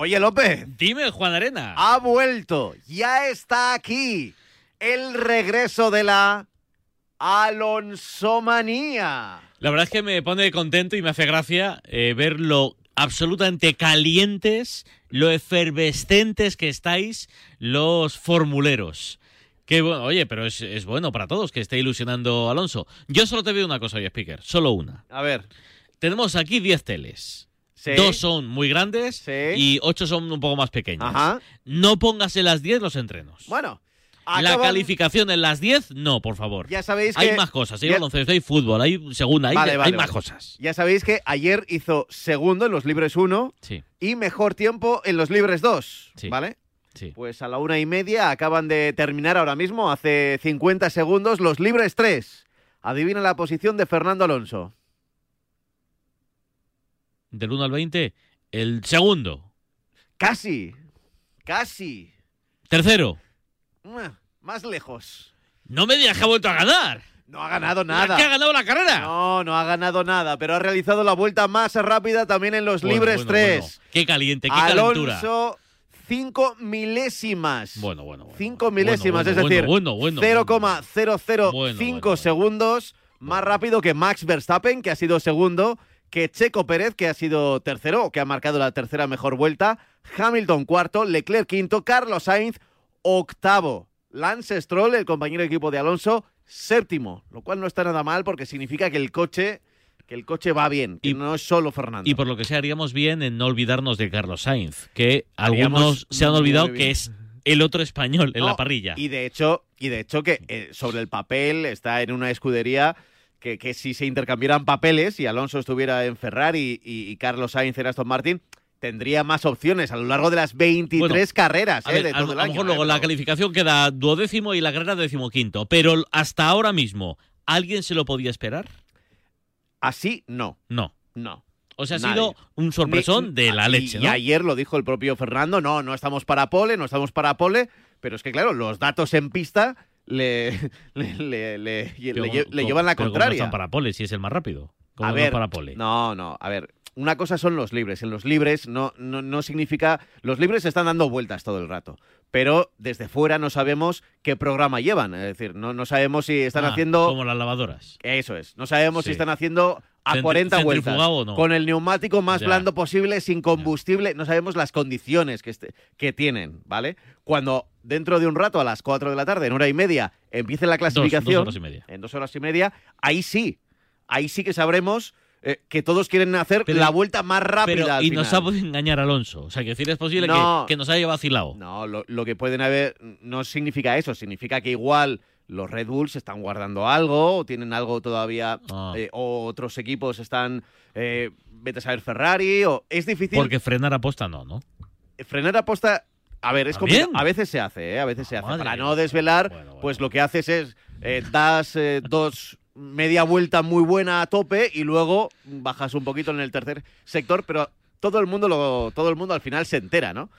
Oye, López. Dime, Juan Arena. Ha vuelto. Ya está aquí. El regreso de la Alonsomanía. La verdad es que me pone contento y me hace gracia eh, ver lo absolutamente calientes, lo efervescentes que estáis los formuleros. Que bueno, oye, pero es, es bueno para todos que esté ilusionando Alonso. Yo solo te veo una cosa hoy, Speaker, solo una. A ver. Tenemos aquí 10 teles. Sí. Dos son muy grandes Sí. y ocho son un poco más pequeñas. Ajá. No pongas en las 10 los entrenos. Bueno. La calificación en las 10, no, por favor. Ya sabéis hay más cosas, hay ya- baloncesto, hay fútbol, hay segunda, hay, Vale, hay vale, más cosas. Ya sabéis que ayer hizo segundo en los libres 1 Sí, y mejor tiempo en los libres 2. Sí. ¿Vale? sí. Pues a la una y media acaban de terminar ahora mismo, hace 50 segundos, los libres 3. Adivina la posición de Fernando Alonso. Del 1 al 20, el segundo. Casi. Casi. Tercero. Más lejos. No me digas que ha vuelto a ganar. No ha ganado ¿Que nada. ha ganado la carrera? No, no ha ganado nada, pero ha realizado la vuelta más rápida también en los Bueno, libres bueno, 3. bueno. Qué caliente, qué calentura. Alonso, 5 milésimas. Bueno, bueno, bueno. 5 milésimas, es decir, bueno, bueno, bueno, bueno. 0,005 Bueno, bueno. segundos más rápido que Max Verstappen, que ha sido segundo, que Checo Pérez, que ha sido tercero, o que ha marcado la tercera mejor vuelta, Hamilton cuarto, Leclerc quinto, Carlos Sainz octavo, Lance Stroll, el compañero de equipo de Alonso, séptimo, lo cual no está nada mal porque significa que el coche, que el coche va bien, que Y- no es solo Fernando. Y por lo que sea, haríamos bien en no olvidarnos de Carlos Sainz, que Haríamos algunos se han olvidado que es el otro español en No, la parrilla. Y de hecho, y de hecho que eh, sobre el papel está en una escudería que, que si se intercambiaran papeles y Alonso estuviera en Ferrari y, y Carlos Sainz en Aston Martin, tendría más opciones a lo largo de las 23 Bueno, carreras A eh, ver, de a, todo lo- el a lo año. mejor eh, luego la pero- calificación queda duodécimo y la carrera decimoquinto. Pero hasta ahora mismo, ¿alguien se lo podía esperar? Así no, No. no. O sea, ha Nadie. sido un sorpresón de la y- leche, Y ¿no? ayer lo dijo el propio Fernando, no, no estamos para pole, no estamos para pole, pero es que claro, los datos en pista le, le, le- le- Pero le ¿cómo- lle- le cómo- llevan la pero ¿cómo contraria. están para pole si es el más rápido? ¿Cómo A ver, para pole? No, no, a ver, una cosa son los libres. En los libres no, no, no significa. Los libres están dando vueltas todo el rato. Pero desde fuera no sabemos qué programa llevan. Es decir, no, no sabemos si están Ah, haciendo. Como las lavadoras. Eso es. No sabemos Sí. si están haciendo a Centri- 40 vueltas. no. Con el neumático más Ya. blando posible, sin combustible. No sabemos las condiciones que, este- que tienen, ¿vale? Cuando dentro de un rato, a las 4 de la tarde, en hora y media, empiece la Dos, clasificación. dos horas y media. En dos horas y media, ahí sí. Ahí sí que sabremos eh, que todos quieren hacer Pero- la vuelta más rápida. Pero, al y nos ha podido engañar Alonso. O sea, que decir es posible No. que, que nos haya vacilado. No, lo, lo que pueden haber no significa eso, significa que igual los Red Bulls están guardando algo, o tienen algo todavía, Ah. eh, o otros equipos están, eh, vete a saber Ferrari, o es difícil Porque frenar aposta no, ¿no? frenar aposta. A ver, es complicado. A veces se hace, ¿eh? A veces se hace. Para no desvelar, Bueno, bueno, pues lo que haces es eh, das dos media vuelta muy buena a tope y luego bajas un poquito en el tercer sector, pero todo el mundo lo, todo el mundo al final se entera, ¿no?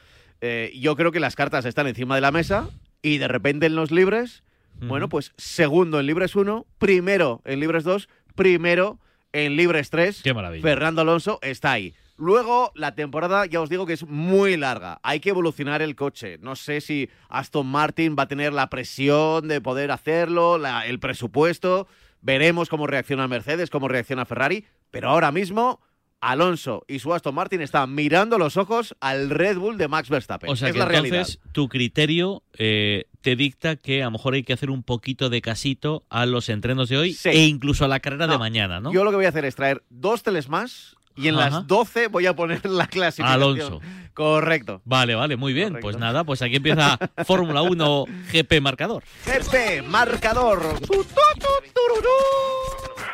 Yo creo que las cartas están encima de la mesa y de repente en los libres, bueno, pues segundo en libres 1, primero en libres 2, primero en libres 3. Qué maravilla. Fernando Alonso está ahí. Luego, la temporada, ya os digo que es muy larga. Hay que evolucionar el coche. No sé si Aston Martin va a tener la presión de poder hacerlo, la- el presupuesto. Veremos cómo reacciona Mercedes, cómo reacciona Ferrari. Pero ahora mismo, Alonso y su Aston Martin están mirando los ojos al Red Bull de Max Verstappen. O sea es que la realidad. entonces tu criterio eh, te dicta que a lo mejor hay que hacer un poquito de casito a los entrenos de hoy Sí. e incluso a la carrera de mañana, ¿no? Yo lo que voy a hacer es traer dos teles más y en Ajá. las 12 voy a poner la clasificación. Alonso. Correcto. Vale, vale, muy bien. Correcto. Pues nada, pues aquí empieza Fórmula 1 GP marcador. GP, marcador.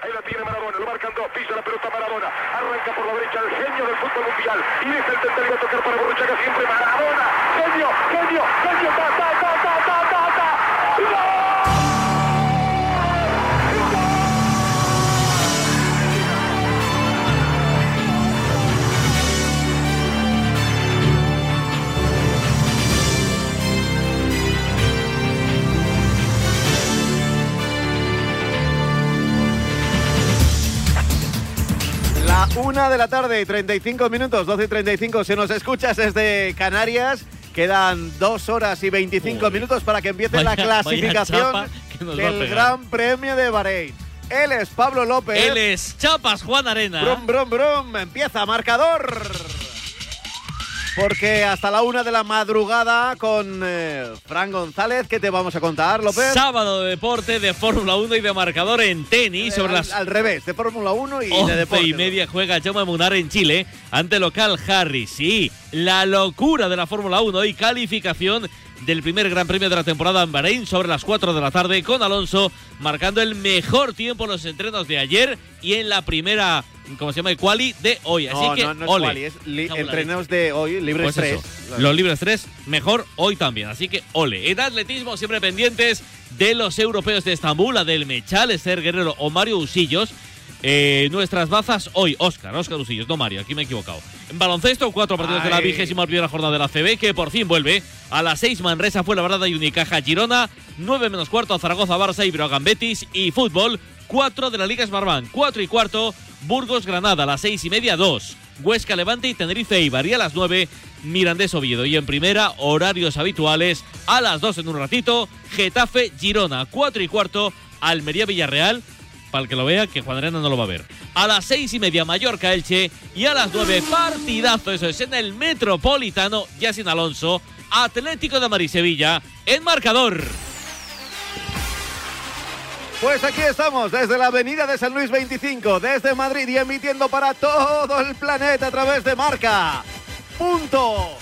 Ahí la tiene Maradona, lo marcan dos, pisa la pelota Maradona, arranca por la derecha el genio del fútbol mundial y deja el a tocar para Borruchaga siempre Maradona, genio, genio, genio, ta, de la tarde y 35 minutos, 12 y 35. Si nos escuchas desde Canarias, quedan dos horas y 25 Joder. minutos para que empiece la Vaya- clasificación del. Gran Premio de Bahrein. Él es Pablo López. Él es Chapas Juan Arena. Brum, brum, brum. Empieza marcador. Porque hasta la una de la madrugada con eh, Fran González, ¿qué te vamos a contar, López? Sábado de deporte de Fórmula 1 y de marcador en tenis Eh, sobre al, las al revés, de Fórmula 1 y de 11 deporte. y media juega Jaume Munar en Chile ante local Harry. Sí, la locura de la Fórmula 1 y calificación del primer Gran Premio de la temporada en Bahrein sobre las 4 de la tarde con Alonso marcando el mejor tiempo en los entrenos de ayer y en la primera, ¿cómo se llama? Quali de hoy. Así No, que, no, no es ole. quali, es entrenos de hoy, libres Pues 3. eso, los libres 3, mejor hoy también. Así que ole. En atletismo, siempre pendientes de los europeos de Estambul, Adel Mechal, Esther Guerrero o Mario Usillos. Eh, nuestras bazas hoy, Oscar, Oscar Usillos, no Mario, aquí me he equivocado. En baloncesto, cuatro partidos de la vigésima primera jornada de la CB, que por fin vuelve. A las seis Manresa fue labrada y Unicaja Girona, nueve menos cuarto Zaragoza Barça y Brogan Betis y fútbol, cuatro de la Liga Smartbank, cuatro y cuarto Burgos Granada, a las seis y media dos. Huesca Levante y Tenerife Eibar y a las nueve Mirandés Oviedo. Y en primera, horarios habituales, a las dos en un ratito, Getafe Girona, cuatro y cuarto, Almería Villarreal, para el que lo vea, que Juan Arena no lo va a ver. A las seis y media Mallorca Elche y a las nueve partidazo, eso es en el Metropolitano, ya Alonso, Atlético de Madrid Sevilla, en marcador. Pues aquí estamos, desde la avenida de San Luis 25, desde Madrid y emitiendo para todo el planeta a través de marca. Punto.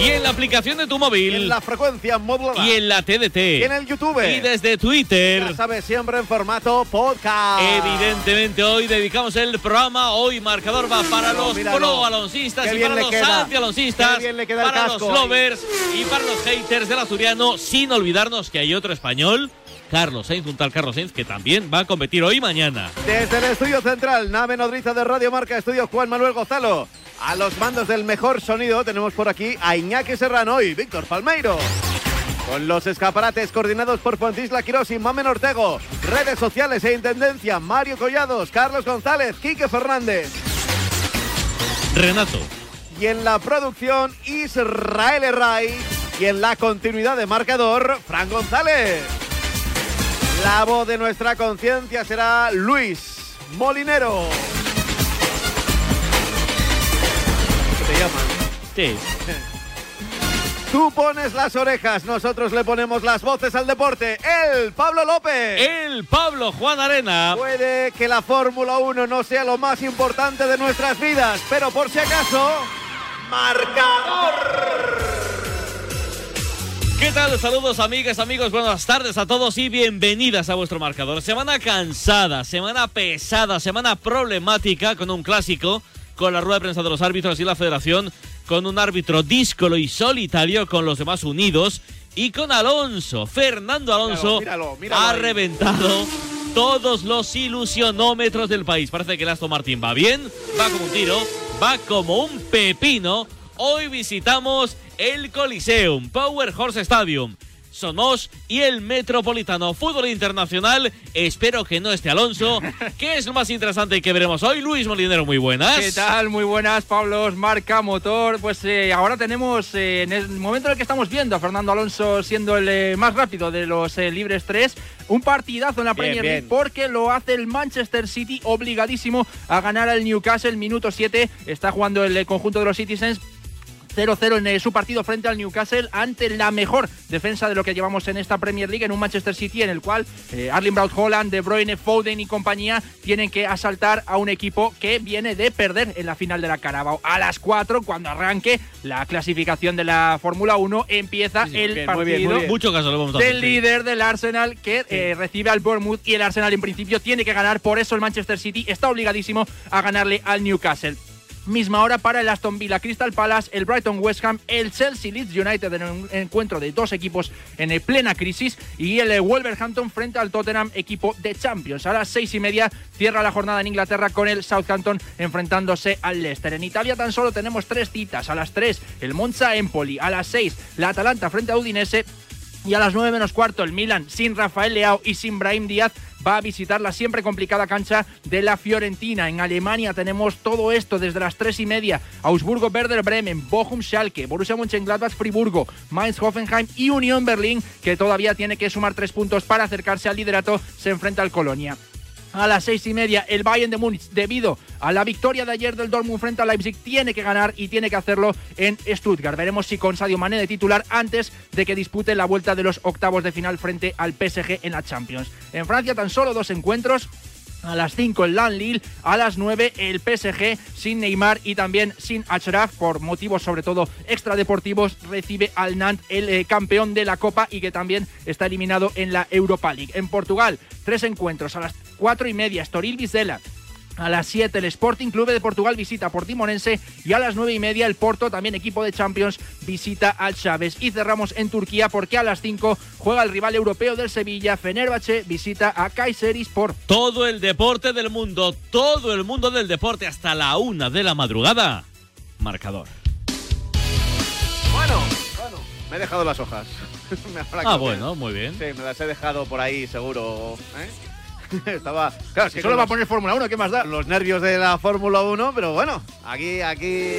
Y en la aplicación de tu móvil en la frecuencia modulada. y en la TDT Y en el YouTube. y desde Twitter. Ya sabes, siempre en formato podcast. Evidentemente hoy dedicamos el programa, hoy marcador va para los míralo. pro alonsistas Qué y para los queda. anti alonsistas, Qué bien le queda el para los ahí. lovers y para los haters del asturiano, sin olvidarnos que hay otro español, Carlos Sainz, un tal Carlos Sainz, que también va a competir hoy y mañana. Desde el estudio central, nave nodriza de Radio Marca, estudio Juan Manuel Gozalo. A los mandos del mejor sonido tenemos por aquí a Iñaki Serrano y Víctor Palmeiro. Con los escaparates coordinados por Fontisla Quirós y Mamen Ortego. Redes sociales e intendencia, Mario Collados, Carlos González, Quique Fernández. Renato. Y en la producción, Israel Herray. Y en la continuidad de marcador, Fran González. La voz de nuestra conciencia será Luis Molinero. ¿Qué te llaman? Sí. Tú pones las orejas, nosotros le ponemos las voces al deporte. El Pablo López. El Pablo Juan Arena. Puede que la Fórmula 1 no sea lo más importante de nuestras vidas, pero por si acaso, marcador. ¿Qué tal? Saludos amigas, amigos, buenas tardes a todos y bienvenidas a vuestro marcador. Semana cansada, semana pesada, semana problemática con un clásico, con la rueda de prensa de los árbitros y la federación, con un árbitro díscolo y solitario, con los demás unidos y con Alonso. Fernando Alonso Míralo, míralo, míralo ha ahí. reventado todos los ilusionómetros del país. Parece que el Aston Martin va bien, va como un tiro, va como un pepino. Hoy visitamos el Coliseum, Power Horse Stadium. Somos y el Metropolitano Fútbol Internacional. Espero que no esté Alonso. ¿Qué es lo más interesante que veremos hoy? Luis Molinero, muy buenas. ¿Qué tal? Muy buenas, Pablos, marca, motor. Pues eh, ahora tenemos, eh, en el momento en el que estamos viendo a Fernando Alonso siendo el eh, más rápido de los eh, libres 3, un partidazo en la Premier bien. League porque lo hace el Manchester City obligadísimo a ganar al Newcastle. Minuto 7 está jugando el conjunto de los Citizens. 0-0 en eh, su partido frente al Newcastle ante la mejor defensa de lo que llevamos en esta Premier League en un Manchester City en el cual eh, Arling Braut Holland, De Bruyne, Foden y compañía tienen que asaltar a un equipo que viene de perder en la final de la Carabao. A las 4 cuando arranque la clasificación de la Fórmula 1 empieza Sí, sí, el bien, muy partido bien, muy bien. Mucho caso le vamos a hacer. del líder del Arsenal que eh, recibe al Bournemouth y el Arsenal en principio tiene que ganar, por eso el Manchester City está obligadísimo a ganarle al Newcastle. Misma hora para el Aston Villa Crystal Palace, el Brighton West Ham, el Chelsea Leeds United en un encuentro de dos equipos en eh, plena crisis y el eh, Wolverhampton frente al Tottenham, equipo de Champions. A las seis y media cierra la jornada en Inglaterra con el Southampton enfrentándose al Leicester. En Italia tan solo tenemos tres citas. A las tres el Monza Empoli, a las seis la Atalanta frente a Udinese y a las 9 menos cuarto, el Milan, sin Rafael Leao y sin Brahim Díaz, va a visitar la siempre complicada cancha de la Fiorentina. En Alemania tenemos todo esto desde las tres y media. Augsburgo, Werder Bremen, Bochum, Schalke, Borussia Mönchengladbach, Friburgo, Mainz, Hoffenheim y Unión Berlín, que todavía tiene que sumar tres puntos para acercarse al liderato, se enfrenta al Colonia a las seis y media el Bayern de Múnich debido a la victoria de ayer del Dortmund frente a Leipzig tiene que ganar y tiene que hacerlo en Stuttgart. Veremos si con Sadio Mané de titular antes de que dispute la vuelta de los octavos de final frente al PSG en la Champions. En Francia tan solo dos encuentros a las 5 el Lille, a las 9 el PSG sin Neymar y también sin Achraf por motivos sobre todo extradeportivos recibe al Nantes el eh, campeón de la Copa y que también está eliminado en la Europa League. En Portugal, tres encuentros a las 4 y media, Estoril Vizela, a las 7 el Sporting Club de Portugal visita a Portimonense y a las 9 y media el Porto, también equipo de Champions, visita al Chávez. Y cerramos en Turquía porque a las 5 juega el rival europeo del Sevilla, Fenerbahce, visita a Kayserispor. Todo el deporte del mundo, todo el mundo del deporte hasta la una de la madrugada. Marcador. Bueno, bueno, me he dejado las hojas. Ah, bueno, muy bien. Sí, me las he dejado por ahí seguro. ¿eh? Estaba. Claro, que Solo va a poner Fórmula 1, ¿qué más da? los nervios de la Fórmula 1, pero bueno, aquí, aquí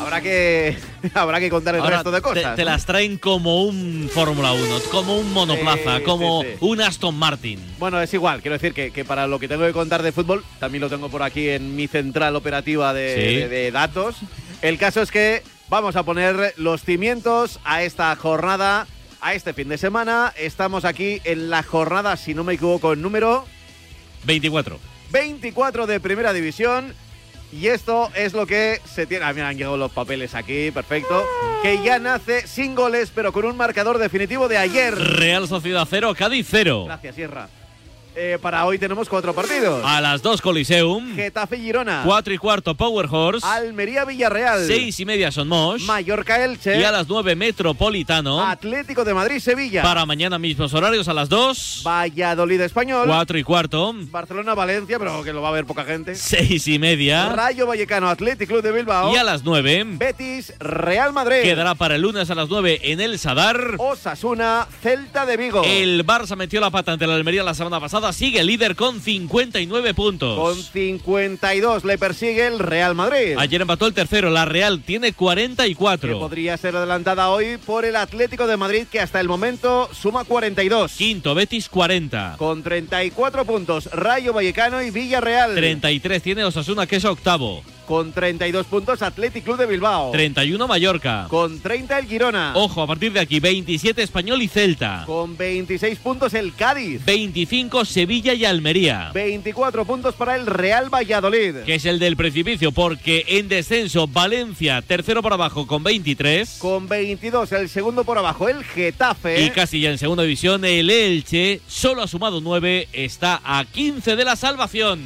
habrá que habrá que contar el Ahora resto de cosas. Te, ¿no? las traen como un Fórmula 1, como un monoplaza, Sí, como sí, sí. un Aston Martin. Bueno, es igual, quiero decir que, que para lo que tengo que contar de fútbol, también lo tengo por aquí en mi central operativa de, Sí. de- de datos. El caso es que vamos a poner los cimientos a esta jornada, a este fin de semana. Estamos aquí en la jornada, si no me equivoco, en número 24. 24 de Primera División. Y esto es lo que se tiene. Ah, mira, han llegado los papeles aquí, perfecto. Que ya nace sin goles, pero con un marcador definitivo de ayer. Real Sociedad 0, Cádiz 0. Gracias, Sierra. Eh, para hoy tenemos cuatro partidos. A las 2 Coliseum. Getafe Girona. 4 y cuarto Power Horse. Almería Villarreal. 6 y media Son Mosh. Mallorca Elche. Y a las 9 Metropolitano. Atlético de Madrid Sevilla. Para mañana mismos horarios a las 2. Valladolid Español. 4 y cuarto. Barcelona Valencia, pero que lo va a ver poca gente. 6 y media. Rayo Vallecano Atlético Club de Bilbao. Y a las 9. Betis Real Madrid. Quedará para el lunes a las 9 en el Sadar. Osasuna Celta de Vigo. El Barça metió la pata ante la Almería la semana pasada. Sigue líder con 59 puntos. Con 52 le persigue el Real Madrid. Ayer empató el tercero. La Real tiene que 44. podría ser adelantada hoy por el Atlético de Madrid, que hasta el momento suma 42. Quinto, Betis 40. Con 34 puntos, Rayo Vallecano y Villarreal. 33 tiene Osasuna, que es octavo. Con 32 puntos, Athletic Club de Bilbao. 31 Mallorca. Con 30 el Girona. Ojo, a partir de aquí, 27 Español y Celta. Con 26 puntos el Cádiz. 25 Sevilla y Almería. 24 puntos para el Real Valladolid. Que es el del precipicio, porque en descenso Valencia, tercero por abajo con 23. Con 22 el segundo por abajo el Getafe. Y casi ya en segunda división, el Elche, solo ha sumado 9, está a 15 de la salvación.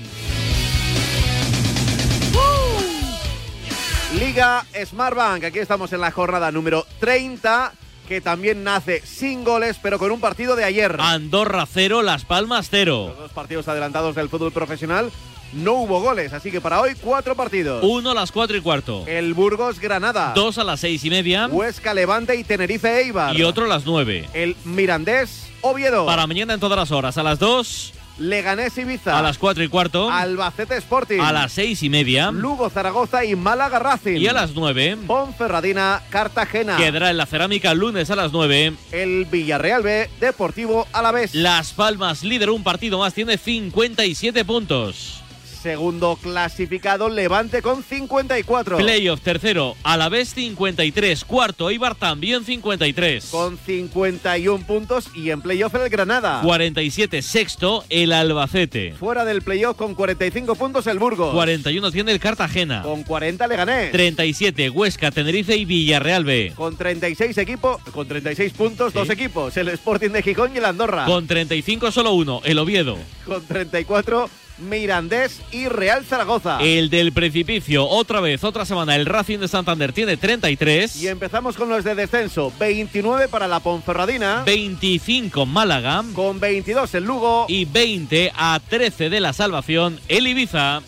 Liga Smartbank. Aquí estamos en la jornada número 30, que también nace sin goles, pero con un partido de ayer. Andorra 0, Las Palmas 0. Los dos partidos adelantados del fútbol profesional no hubo goles, así que para hoy cuatro partidos. 1 a las 4 y cuarto. El Burgos Granada. 2 a las 6 y media. Huesca Levante y Tenerife Eibar. Y otro a las 9. El Mirandés Oviedo. Para mañana en todas las horas. A las 2, Leganés Ibiza. a las 4 y cuarto. Albacete Sporting. A las 6 y media. Lugo Zaragoza y Málaga Racing. Y a las 9. Ponferradina Cartagena. Quedará en la cerámica lunes a las 9. El Villarreal B Deportivo Alavés. Las Palmas, líder un partido más, tiene 57 puntos. Segundo clasificado Levante con 54. Playoff tercero, Alavés 53. Cuarto, Eibar también 53. Con 51 puntos y en playoff el Granada. 47. Sexto, el Albacete. Fuera del playoff con 45 puntos el Burgos. 41 tiene el Cartagena. Con 40 Leganés. 37, Huesca, Tenerife y Villarreal B. Con 36 equipos, con 36 puntos, Sí. dos equipos, el Sporting de Gijón y el Andorra. Con 35 solo uno, el Oviedo. Con 34 Mirandés y Real Zaragoza. El del precipicio, otra vez, otra semana, el Racing de Santander tiene 33. Y empezamos con los de descenso. 29 para la Ponferradina. 25 Málaga. Con 22 el Lugo. Y 20 a 13 de la salvación, el Ibiza.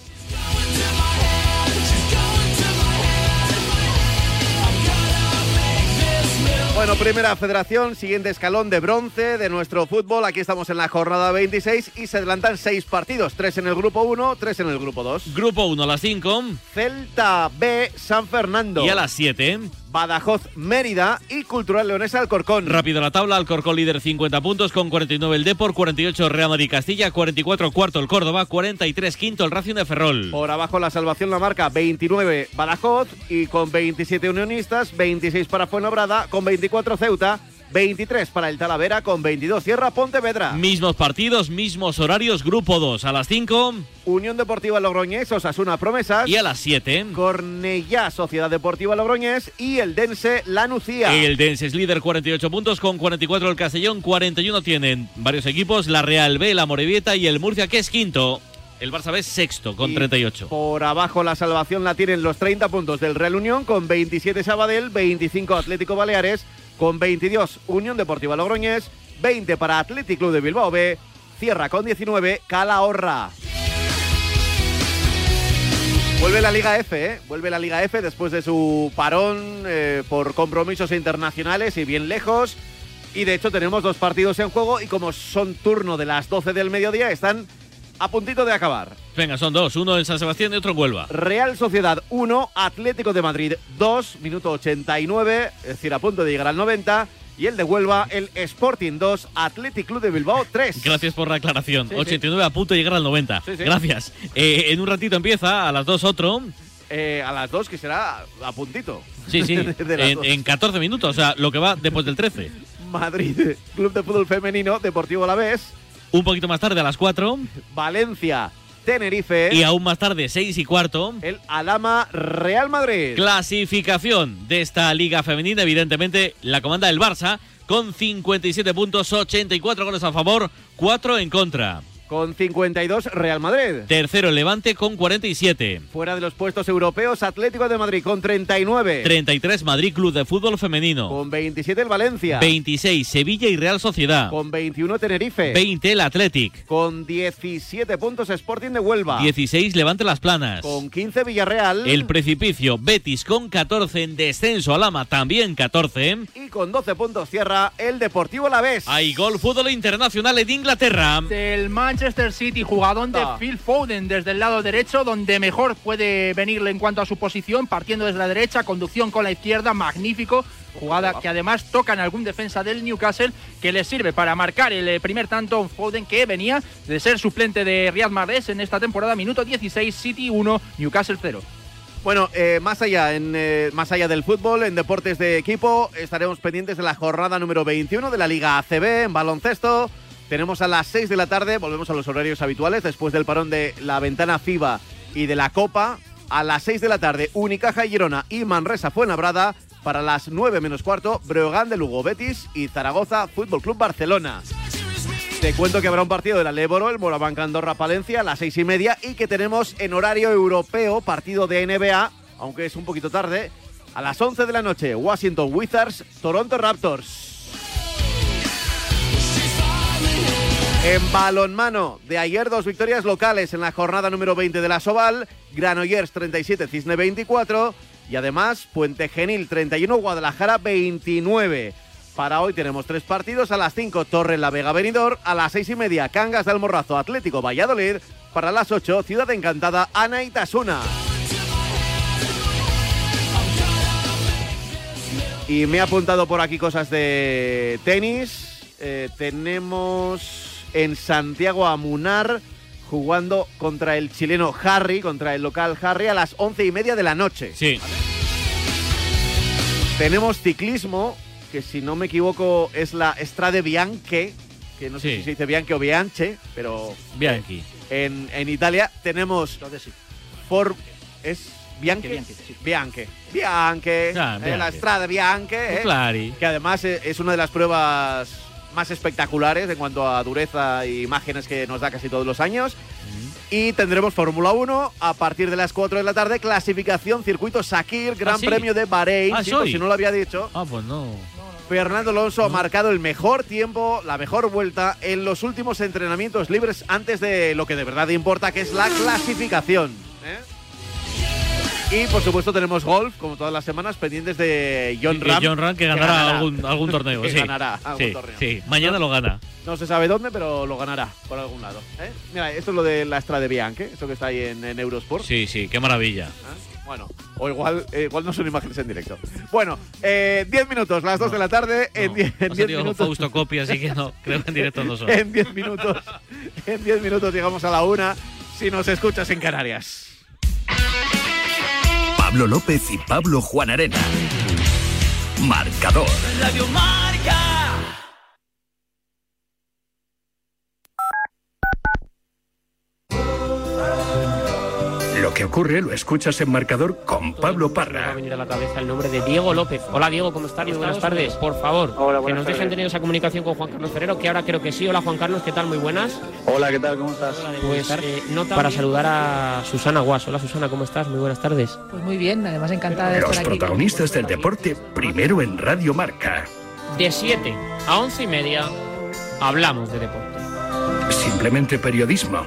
Bueno, primera federación, siguiente escalón de bronce de nuestro fútbol. Aquí estamos en la jornada 26 y se adelantan seis partidos, tres en el grupo 1, tres en el grupo 2. Grupo 1 a las 5 Celta B, San Fernando. y a las 7. Badajoz, Mérida y Cultural Leonesa Alcorcón. Rápido la tabla, Alcorcón líder 50 puntos con 49 el Depor, 48 Real Madrid Castilla, 44 cuarto el Córdoba, 43 quinto el Racing de Ferrol. Por abajo la salvación la marca 29 Badajoz y con 27 unionistas, 26 para Fuenlabrada, con 24 Ceuta, 23 para el Talavera, con 22 Sierra Pontevedra. Mismos partidos, mismos horarios, grupo 2 a las 5 Unión Deportiva Logroñés, Osasuna Promesas. y a las 7. Cornellá, Sociedad Deportiva Logroñés y el Dense La Nucía. El Dense es líder 48 puntos con 44 el Castellón, 41 tienen varios equipos, la Real B, la Morevieta y el Murcia que es quinto. El Barça B es sexto con Y 38. Por abajo la salvación la tienen los 30 puntos del Real Unión con 27 Sabadell, 25 Atlético Baleares, con 22 Unión Deportiva Logroñés, 20 para Athletic Club de Bilbao B, cierra con 19 Calahorra. Vuelve la Liga F, ¿eh? Vuelve la Liga F después de su parón eh, por compromisos internacionales y bien lejos. Y de hecho tenemos dos partidos en juego y como son turno de las 12 del mediodía, están a puntito de acabar. Venga, son dos, uno en San Sebastián y otro en Huelva. Real Sociedad 1, Atlético de Madrid 2, minuto 89, es decir, a punto de llegar al 90. Y el de Huelva, el Sporting 2, Athletic Club de Bilbao 3. Gracias por la aclaración. Sí, sí. 89 a punto de llegar al 90. Sí, sí. Gracias. Eh, en un ratito empieza, a las 2 otro. Eh, a las 2, que será a puntito. Sí, sí. En, en 14 minutos, o sea, lo que va después del 13. Madrid, Club de Fútbol Femenino, Deportivo Alavés, Un poquito más tarde, a las 4. Valencia, Tenerife, Y aún más tarde, 6 y cuarto. el Alama Real Madrid. Clasificación de esta liga femenina, evidentemente la comanda del Barça, con 57 puntos, 84 goles a favor, 4 en contra. Con 52, Real Madrid. Tercero Levante con 47. Fuera de los puestos europeos, Atlético de Madrid con 39. 33 Madrid Club de Fútbol Femenino. Con 27 el Valencia. 26 Sevilla y Real Sociedad. Con 21 Tenerife. 20 el Athletic. Con 17 puntos Sporting de Huelva. 16 Levante Las Planas. Con 15 Villarreal. El Precipicio Betis con 14 en descenso. Alama también 14. Y con 12 puntos cierra el Deportivo Alavés. Hay gol fútbol internacional en Inglaterra. Del Manchester City, jugadón de. Phil Foden desde el lado derecho, donde mejor puede venirle en cuanto a su posición, partiendo desde la derecha, conducción con la izquierda, magnífico. Jugada que además toca en algún defensa del Newcastle, que le sirve para marcar el eh, primer tanto Foden, que venía de ser suplente de Riyad Mahrez en esta temporada, minuto 16, City 1, Newcastle 0. Bueno, eh, más allá, en, eh, más allá del fútbol, en deportes de equipo, estaremos pendientes de la jornada número 21 de la Liga ACB en baloncesto. Tenemos a las 6 de la tarde, volvemos a los horarios habituales, después del parón de la ventana FIBA y de la Copa. A las 6 de la tarde, Unicaja y Girona y Manresa Fuenlabrada. Para las 9 menos cuarto, Breogán de Lugo Betis y Zaragoza Fútbol Club Barcelona. Te cuento que habrá un partido del Aléboro, el Morabanca Andorra Palencia, a las seis y media y que tenemos en horario europeo partido de NBA, aunque es un poquito tarde, a las 11 de la noche, Washington Wizards, Toronto Raptors. En balonmano, de ayer dos victorias locales en la jornada número 20 de la Soval, Granollers 37, Cisne 24 y además Puente Genil 31, Guadalajara 29. Para hoy tenemos tres partidos, a las 5 Torre La Vega Benidorm, a las seis y media Cangas del Morrazo Atlético Valladolid, para las 8 Ciudad Encantada Ana y Tasuna. Y me he apuntado por aquí cosas de tenis. Eh, tenemos en Santiago a Munar jugando contra el chileno Harry, contra el local Harry, a las once y media de la noche. Sí. Tenemos ciclismo, que si no me equivoco es la Strade Bianche, que no sé Sí. si se dice Bianche o Bianche, pero Bianchi. en, en Italia tenemos Entonces sí. por... ¿Es Bianche? Bianche, sí. Bianche. Bianche. Ah, eh, Bianche. la Strade Bianche. eh, Clari. que además eh, es una de las pruebas más espectaculares en cuanto a dureza e imágenes que nos da casi todos los años. Y tendremos Fórmula 1 a partir de las 4 de la tarde, clasificación circuito Sakir, Gran ¿Ah, sí? Premio de Bahrein. Ah, si no lo había dicho. Ah, pues no. Fernando Alonso ha marcado el mejor tiempo, la mejor vuelta en los últimos entrenamientos libres antes de lo que de verdad importa, que es la clasificación. ¿eh? Y por supuesto tenemos golf, como todas las semanas, pendientes de John Ram. John Ram que ganará algún, algún torneo. Que sí. ganará algún sí, torneo. sí. Mañana lo gana. No se sabe dónde, pero lo ganará por algún lado. ¿eh? Mira, esto es lo de la Estrada de Bianche, esto que está ahí en, en Eurosport. Sí, sí, qué maravilla. ¿Ah? Bueno, o igual, eh, igual no son imágenes en directo. Bueno, eh, 10 minutos, las 2 de la tarde, en No, 10 en ha 10 salido minutos. Fausto Copia, así que no, creo que en directo no son. En 10 minutos, en 10 minutos llegamos a la una si nos escuchas en Canarias. Pablo López y Pablo Juan Arena. Marcador. Lo que ocurre lo escuchas en Marcador con Pablo Me va a Parra. venir a la cabeza el nombre de Diego López. Hola Diego, ¿cómo estás? Muy buenas tardes. Por favor, Hola, que nos dejen tener esa comunicación con Juan Carlos Ferrero, que ahora creo que sí. Hola Juan Carlos, ¿qué tal? Muy buenas. Hola, ¿qué tal? ¿Cómo estás? Pues eh, nota para saludar a Susana Guas. Hola Susana, ¿cómo estás? Muy buenas tardes. Pues muy bien, además encantada de Los estar aquí. protagonistas del deporte primero en Radio Marca. De 7 a 11 y media hablamos de deporte. Simplemente periodismo.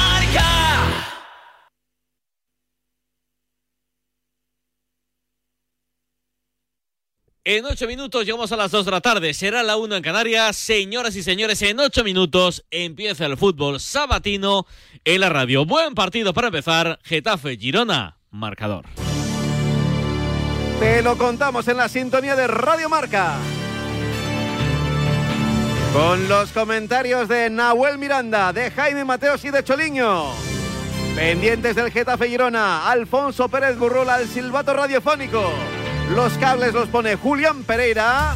En ocho minutos llegamos a las 2 de la tarde. Será la 1 en Canarias. Señoras y señores, en ocho minutos empieza el fútbol sabatino en la radio. Buen partido para empezar. Getafe Girona, marcador. Te lo contamos en la sintonía de Radio Marca. Con los comentarios de Nahuel Miranda, de Jaime Mateos y de Choliño. Pendientes del Getafe Girona, Alfonso Pérez Burrola al silbato radiofónico. Los cables los pone Julián Pereira.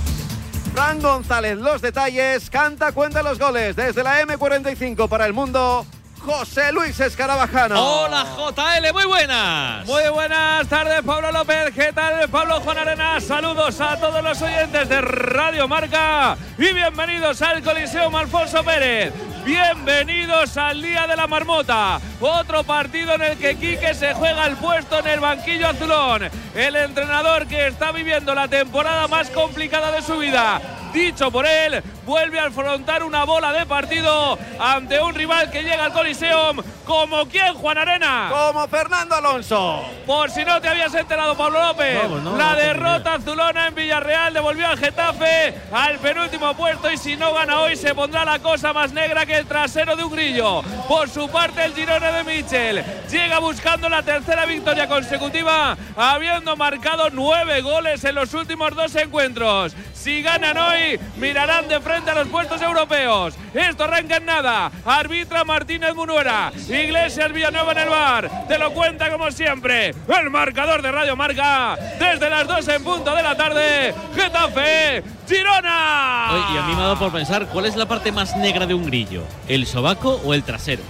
Fran González, los detalles. Canta, cuenta los goles. Desde la M45 para el mundo, José Luis Escarabajano. Hola JL, muy buenas. Muy buenas tardes, Pablo López. ¿Qué tal, Pablo Juan Arena? Saludos a todos los oyentes de Radio Marca y bienvenidos al Coliseo Alfonso Pérez. Bienvenidos al Día de la Marmota. Otro partido en el que Quique se juega el puesto en el banquillo azulón. El entrenador que está viviendo la temporada más complicada de su vida. Dicho por él, vuelve a afrontar una bola de partido ante un rival que llega al Coliseum como quien Juan Arena. Como Fernando Alonso. Por si no te habías enterado, Pablo López, no, la no derrota azulona en Villarreal devolvió al Getafe al penúltimo puesto y si no gana hoy se pondrá la cosa más negra que el trasero de un grillo. Por su parte, el Girona de Michel llega buscando la tercera victoria consecutiva, habiendo marcado nueve goles en los últimos dos encuentros. Si ganan hoy, mirarán de frente a los puestos europeos. Esto arranca en nada. Arbitra Martínez Munuera. Iglesias Villanueva en el bar. Te lo cuenta como siempre. El marcador de Radio Marca. Desde las 2 en punto de la tarde. Getafe. Girona. Oye, y a mí me ha dado por pensar cuál es la parte más negra de un grillo, el sobaco o el trasero.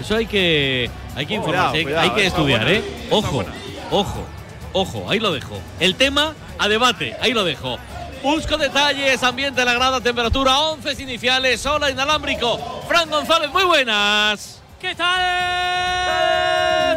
Eso hay que hay que informarse, cuidado, hay que estudiar, buena, ¿eh? Ojo, ojo, ojo, ahí lo dejo. El tema a debate, ahí lo dejo. Busco detalles, ambiente la grada, temperatura, 11 iniciales, sola inalámbrico. Fran González, muy buenas. ¿Qué tal?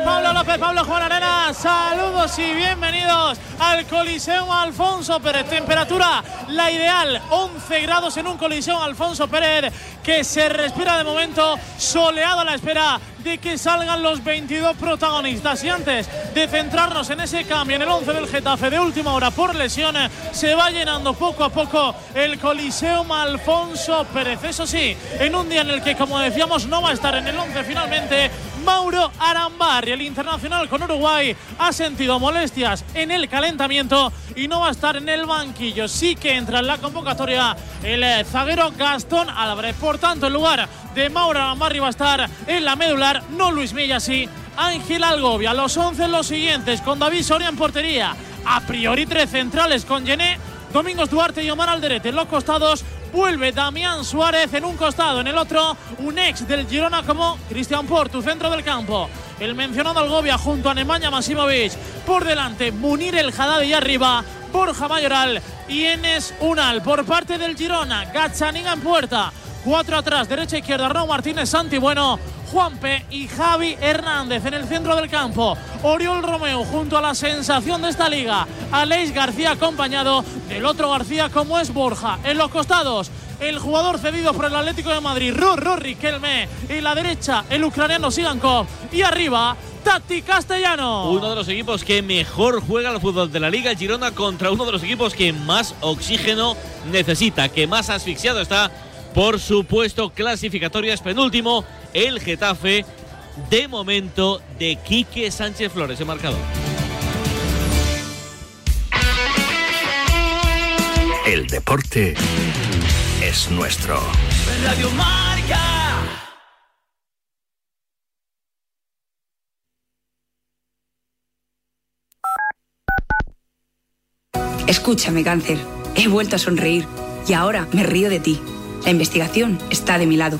Pablo López, Pablo Juan Arena, saludos y bienvenidos al Coliseo Alfonso Pérez. Temperatura la ideal, 11 grados en un Coliseo Alfonso Pérez que se respira de momento soleado a la espera de que salgan los 22 protagonistas. Y antes de centrarnos en ese cambio en el 11 del Getafe de última hora por lesiones, se va llenando poco a poco el Coliseo Alfonso Pérez. Eso sí, en un día en el que, como decíamos, no va a estar en el 11 finalmente. Mauro Arambarri, el internacional con Uruguay, ha sentido molestias en el calentamiento y no va a estar en el banquillo. Sí que entra en la convocatoria el eh, zaguero Gastón Álvarez. Por tanto, en lugar de Mauro Arambarri va a estar en la medular, no Luis Milla, sí. Ángel Algovia, los 11 los siguientes, con David Soria en portería. A priori tres centrales con Gené, Domingos Duarte y Omar Alderete en los costados. Vuelve Damián Suárez en un costado, en el otro un ex del Girona como Cristian Portu, centro del campo. El mencionado Algovia junto a Nemanja Masimovic. Por delante, Munir El Haddad y arriba, Borja Mayoral y Enes Unal. Por parte del Girona, Gazzaniga en puerta. Cuatro atrás, derecha e izquierda, Raúl Martínez, Santi Bueno, Juanpe y Javi Hernández en el centro del campo. Oriol Romeo junto a la sensación de esta liga. Aleix García acompañado del otro García como es Borja. En los costados, el jugador cedido por el Atlético de Madrid, Rorro Riquelme. Y la derecha, el ucraniano Sigankov. Y arriba, Tati Castellano. Uno de los equipos que mejor juega al fútbol de la Liga, Girona, contra uno de los equipos que más oxígeno necesita, que más asfixiado está por supuesto, clasificatorias penúltimo, el Getafe, de momento, de Quique Sánchez Flores, el marcador. El deporte es nuestro. Radio Marca. Escúchame, cáncer. He vuelto a sonreír y ahora me río de ti. La investigación está de mi lado.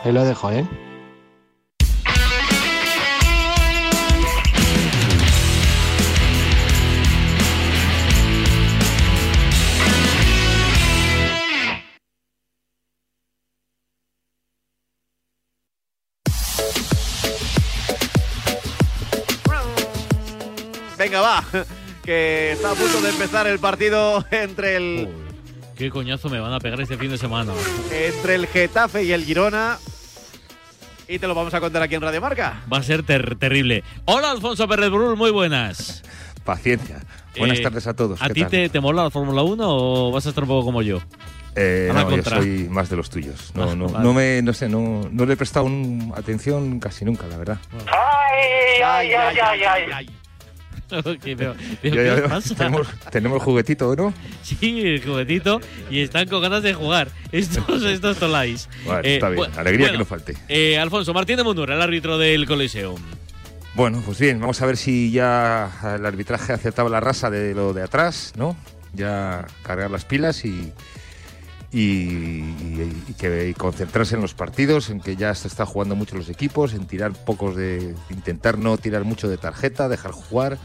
ahí lo dejo, ¿eh? Venga, va. Que está a punto de empezar el partido entre el. Qué coñazo me van a pegar este fin de semana. Entre el Getafe y el Girona. Y te lo vamos a contar aquí en Radio Marca. Va a ser ter terrible. Hola, Alfonso Pérez Brul, muy buenas. Paciencia. Buenas Eh, tardes a todos. ¿A ¿qué ti te, te mola la Fórmula 1 o vas a estar un poco como yo? Eh, no, yo soy más de los tuyos. No, Ah, no, vale. no me, no sé, no, no le he prestado un- atención casi nunca, la verdad. Ay, ay, ay, ay, ay. ¿Qué, pero- pero Ya, ya, ¿qué ya. pasa? Tenemos, tenemos el juguetito, ¿no? Sí, el juguetito. Y están con ganas de jugar. Estos, estos tolais. Bueno, Eh, está bien. Alegría bueno, que no falte. eh, Alfonso Martín de Munura, el árbitro del Coliseum. Bueno, pues bien, vamos a ver si ya el arbitraje ha aceptado la raza de lo de atrás, ¿no? Ya cargar las pilas y, y, y- y que y concentrarse en los partidos, en que ya se está jugando mucho los equipos, en tirar pocos de. intentar no tirar mucho de tarjeta, dejar jugar,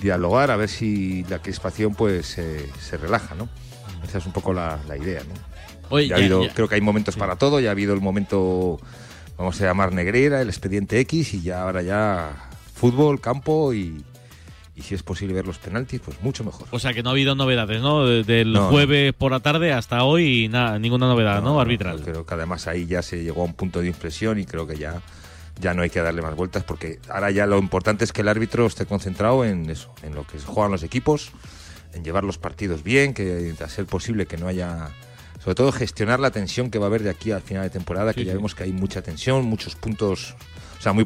dialogar, a ver si la crispación pues eh, se relaja, ¿no? Esa es un poco la, la idea, ¿no? Oye, Ya ha habido, ya- creo que hay momentos para todo, ya ha habido el momento, vamos a llamar Negrera, el expediente X, y ya ahora ya fútbol, campo y, y si es posible ver los penaltis, pues mucho mejor. O sea que no ha habido novedades, ¿no? De- Del No, no. jueves por la tarde hasta hoy, nada, ninguna novedad, ¿no? Arbitral. Creo que además ahí ya se llegó a un punto de inflexión y creo que ya, ya no hay que darle más vueltas porque ahora ya lo importante es que el árbitro esté concentrado en eso, en lo que juegan los equipos, en llevar los partidos bien, que a ser posible que no haya... Sobre todo gestionar la tensión que va a haber de aquí al final de temporada, que Sí, ya sí. vemos que hay mucha tensión, muchos puntos, o sea, muy